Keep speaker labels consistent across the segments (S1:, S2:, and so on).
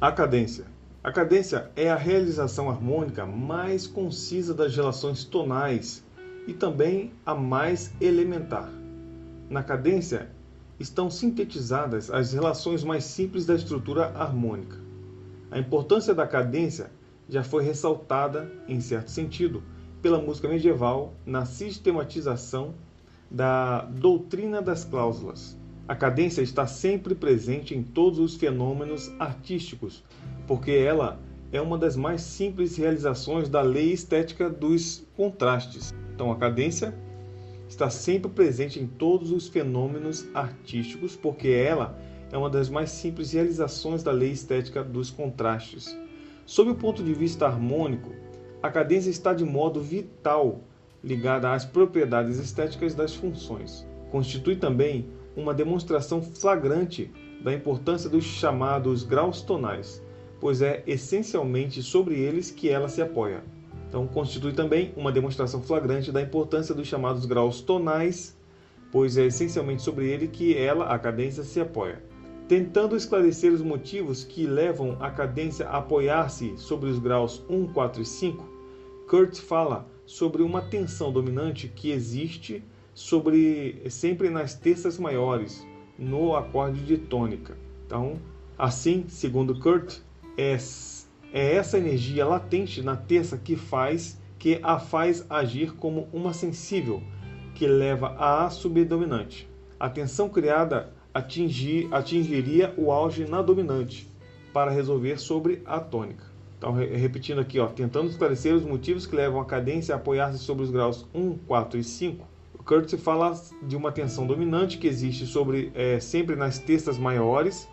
S1: A cadência. A cadência é a realização harmônica mais concisa das relações tonais e também a mais elementar. Na cadência estão sintetizadas as relações mais simples da estrutura harmônica. A importância da cadência já foi ressaltada, em certo sentido, pela música medieval na sistematização da doutrina das cláusulas. A cadência está sempre presente em todos os fenômenos artísticos, porque ela é uma das mais simples realizações da lei estética dos contrastes. Então, a cadência está sempre presente em todos os fenômenos artísticos, porque ela é uma das mais simples realizações da lei estética dos contrastes. Sob o ponto de vista harmônico, a cadência está de modo vital ligada às propriedades estéticas das funções. Constitui também uma demonstração flagrante da importância dos chamados graus tonais, pois é essencialmente sobre eles que ela se apoia. Então, constitui também uma demonstração flagrante da importância dos chamados graus tonais, pois é essencialmente sobre ele que ela, a cadência, se apoia. Tentando esclarecer os motivos que levam a cadência a apoiar-se sobre os graus 1, 4 e 5, Kurt fala sobre uma tensão dominante que existe sobre sempre nas terças maiores, no acorde de tônica. Então, assim, segundo Kurt, é, é essa energia latente na terça que faz que a faz agir como uma sensível que leva a subdominante. A tensão criada atingir, atingiria o auge na dominante para resolver sobre a tônica. Então, repetindo aqui, ó, tentando esclarecer os motivos que levam a cadência a apoiar-se sobre os graus 1, 4 e 5, Curtis fala de uma tensão dominante que existe sobre é, sempre nas terças maiores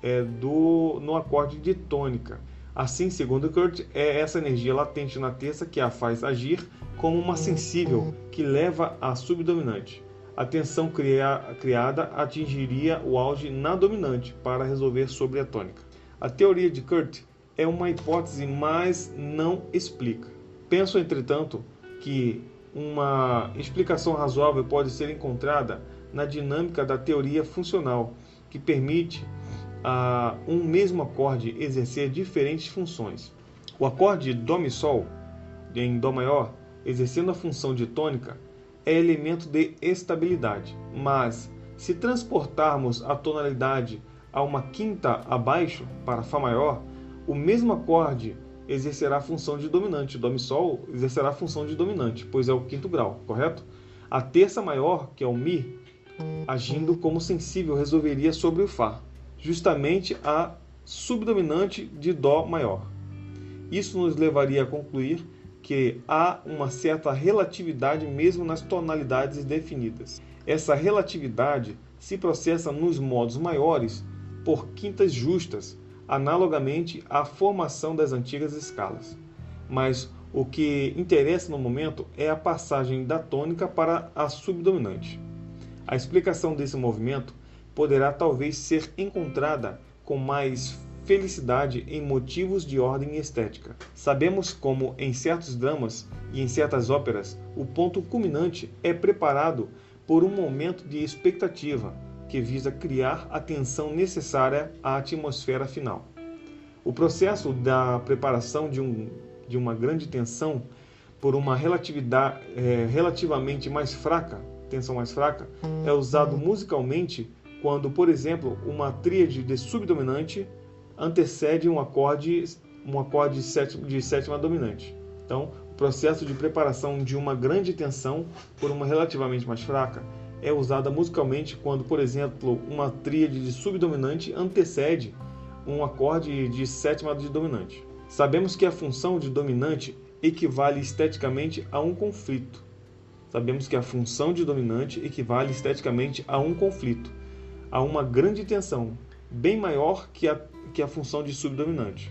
S1: é, do, no acorde de tônica. Assim, segundo Kurt, é essa energia latente na terça que a faz agir como uma sensível que leva a subdominante. A tensão cria, criada atingiria o auge na dominante para resolver sobre a tônica. A teoria de Kurt é uma hipótese, mas não explica. Penso, entretanto, que uma explicação razoável pode ser encontrada na dinâmica da teoria funcional, que permite a um mesmo acorde exercer diferentes funções. O acorde Dó Mi Sol, em Dó maior, exercendo a função de tônica, é elemento de estabilidade, mas se transportarmos a tonalidade a uma quinta abaixo, para Fá maior, o mesmo acorde exercerá a função de dominante. Dó Mi Sol exercerá a função de dominante, pois é o quinto grau, correto? A terça maior, que é o Mi, agindo como sensível, resolveria sobre o Fá, justamente a subdominante de Dó maior. Isso nos levaria a concluir que há uma certa relatividade mesmo nas tonalidades definidas. Essa relatividade se processa nos modos maiores por quintas justas, analogamente à formação das antigas escalas. Mas o que interessa no momento é a passagem da tônica para a subdominante. A explicação desse movimento poderá talvez ser encontrada com mais felicidade em motivos de ordem estética. Sabemos como, em certos dramas e em certas óperas, o ponto culminante é preparado por um momento de expectativa, que visa criar a tensão necessária à atmosfera final. O processo da preparação de, um, de uma grande tensão por uma relatividade é, relativamente mais fraca, tensão mais fraca, é usado musicalmente quando, por exemplo, uma tríade de subdominante antecede um acorde, um acorde de sétima dominante. Então, o processo de preparação de uma grande tensão por uma relativamente mais fraca é usada musicalmente quando, por exemplo, uma tríade de subdominante antecede um acorde de sétima de dominante. Sabemos que a função de dominante equivale esteticamente a um conflito. Sabemos que a função de dominante equivale esteticamente a um conflito, a uma grande tensão, bem maior que a, que a função de subdominante.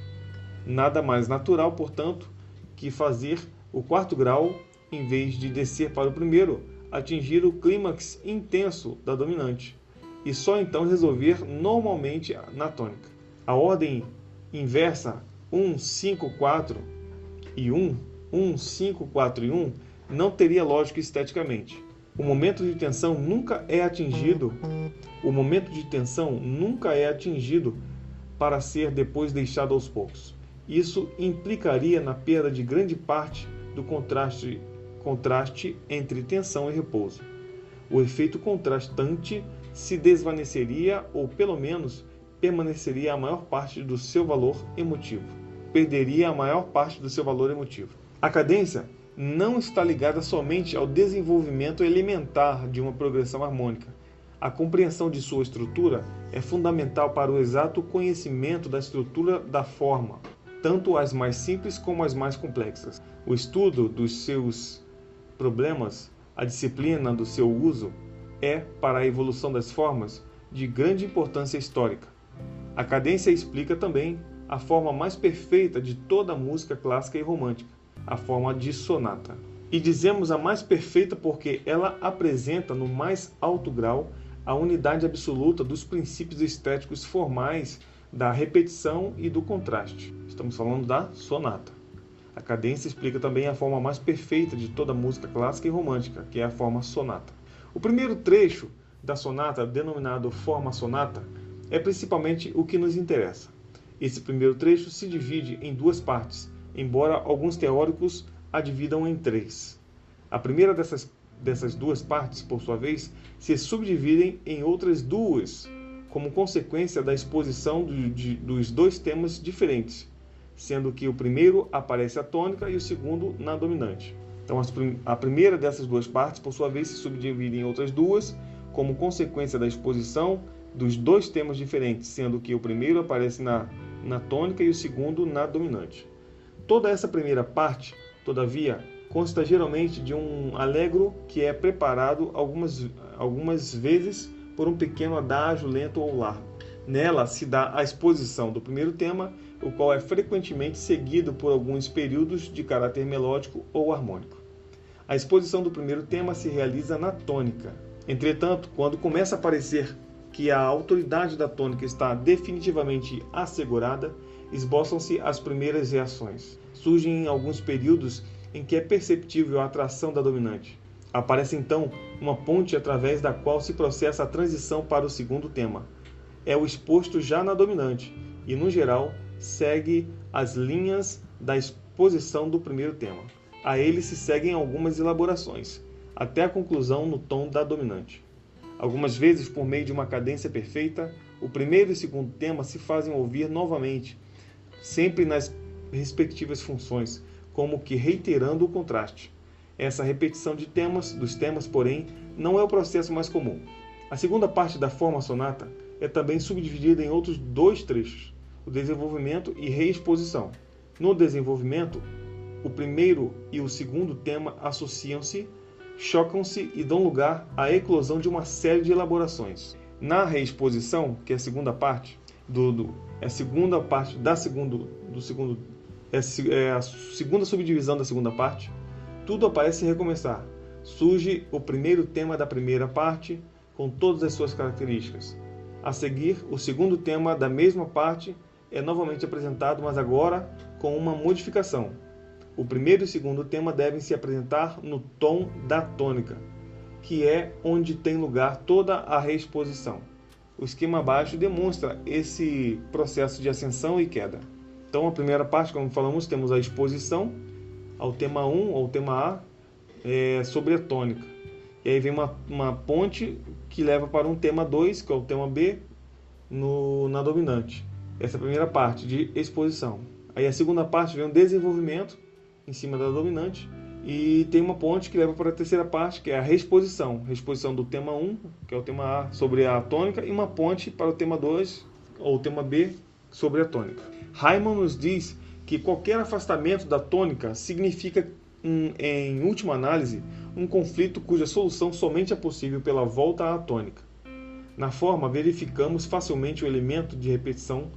S1: Nada mais natural, portanto, que fazer o quarto grau, em vez de descer para o primeiro, atingir o clímax intenso da dominante e só então resolver normalmente na tônica. A ordem inversa 1, 5, 4 e 1, 1, 5, 4 e 1 não teria lógica esteticamente. O momento de tensão nunca é atingido, o momento de tensão nunca é atingido para ser depois deixado aos poucos. Isso implicaria na perda de grande parte do contraste, contraste entre tensão e repouso. O efeito contrastante se desvaneceria ou, pelo menos, permaneceria a maior parte do seu valor emotivo. Perderia a maior parte do seu valor emotivo. A cadência não está ligada somente ao desenvolvimento elementar de uma progressão harmônica. A compreensão de sua estrutura é fundamental para o exato conhecimento da estrutura da forma, tanto as mais simples como as mais complexas. O estudo dos seus problemas, a disciplina do seu uso, é, para a evolução das formas, de grande importância histórica. A cadência explica também a forma mais perfeita de toda a música clássica e romântica, a forma de sonata. E dizemos a mais perfeita porque ela apresenta no mais alto grau a unidade absoluta dos princípios estéticos formais da repetição e do contraste. Estamos falando da sonata. A cadência explica também a forma mais perfeita de toda música clássica e romântica, que é a forma sonata. O primeiro trecho da sonata, denominado forma sonata, é principalmente o que nos interessa. Esse primeiro trecho se divide em duas partes, embora alguns teóricos a dividam em três. A primeira dessas, dessas duas partes, por sua vez, se subdividem em outras duas, como consequência da exposição do, de, dos dois temas diferentes, sendo que o primeiro aparece a tônica e o segundo na dominante. Então, a primeira dessas duas partes, por sua vez, se subdivide em outras duas, como consequência da exposição dos dois temas diferentes, sendo que o primeiro aparece na, na tônica e o segundo na dominante. Toda essa primeira parte, todavia, consta geralmente de um alegro que é preparado algumas, algumas vezes por um pequeno adágio lento ou largo. Nela se dá a exposição do primeiro tema, o qual é frequentemente seguido por alguns períodos de caráter melódico ou harmônico. A exposição do primeiro tema se realiza na tônica. Entretanto, quando começa a parecer que a autoridade da tônica está definitivamente assegurada, esboçam-se as primeiras reações. Surgem alguns períodos em que é perceptível a atração da dominante. Aparece então uma ponte através da qual se processa a transição para o segundo tema. É o exposto já na dominante e, no geral, segue as linhas da exposição do primeiro tema. A ele se seguem algumas elaborações, até a conclusão no tom da dominante. Algumas vezes, por meio de uma cadência perfeita, o primeiro e o segundo tema se fazem ouvir novamente, sempre nas respectivas funções, como que reiterando o contraste. Essa repetição de temas, dos temas, porém, não é o processo mais comum. A segunda parte da forma sonata é também subdividida em outros dois trechos: o desenvolvimento e reexposição. No desenvolvimento, o primeiro e o segundo tema associam-se chocam-se e dão lugar à eclosão de uma série de elaborações. Na reexposição, que é a segunda parte do, do é a segunda parte da segundo do segundo é, é a segunda subdivisão da segunda parte, tudo aparece recomeçar. Surge o primeiro tema da primeira parte com todas as suas características. A seguir, o segundo tema da mesma parte é novamente apresentado, mas agora com uma modificação. O primeiro e o segundo tema devem se apresentar no tom da tônica, que é onde tem lugar toda a reexposição. O esquema abaixo demonstra esse processo de ascensão e queda. Então, a primeira parte, como falamos, temos a exposição ao tema 1, ao tema A, é, sobre a tônica. E aí vem uma, uma ponte que leva para um tema 2, que é o tema B, no, na dominante. Essa é a primeira parte de exposição. Aí a segunda parte vem o desenvolvimento, em cima da dominante. E tem uma ponte que leva para a terceira parte, que é a reexposição. Reexposição do tema 1, que é o tema A, sobre a tônica, e uma ponte para o tema 2, ou tema B, sobre a tônica. Raimann nos diz que qualquer afastamento da tônica significa, em última análise, um conflito cuja solução somente é possível pela volta à tônica. Na forma, verificamos facilmente o elemento de repetição,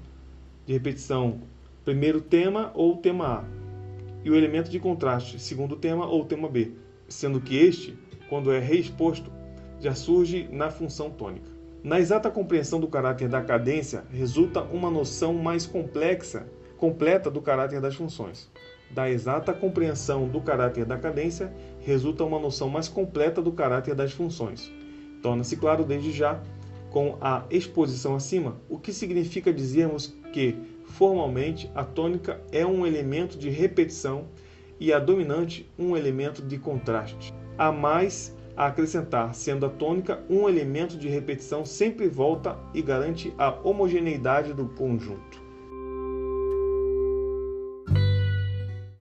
S1: de repetição primeiro tema ou tema A, e o elemento de contraste, segundo tema ou tema B, sendo que este, quando é reexposto, já surge na função tônica. Na exata compreensão do caráter da cadência, resulta uma noção mais complexa, completa do caráter das funções. Da exata compreensão do caráter da cadência, resulta uma noção mais completa do caráter das funções. Torna-se claro desde já com a exposição acima, o que significa dizermos que, formalmente, a tônica é um elemento de repetição e a dominante um elemento de contraste. Há mais a acrescentar, sendo a tônica um elemento de repetição sempre volta e garante a homogeneidade do conjunto.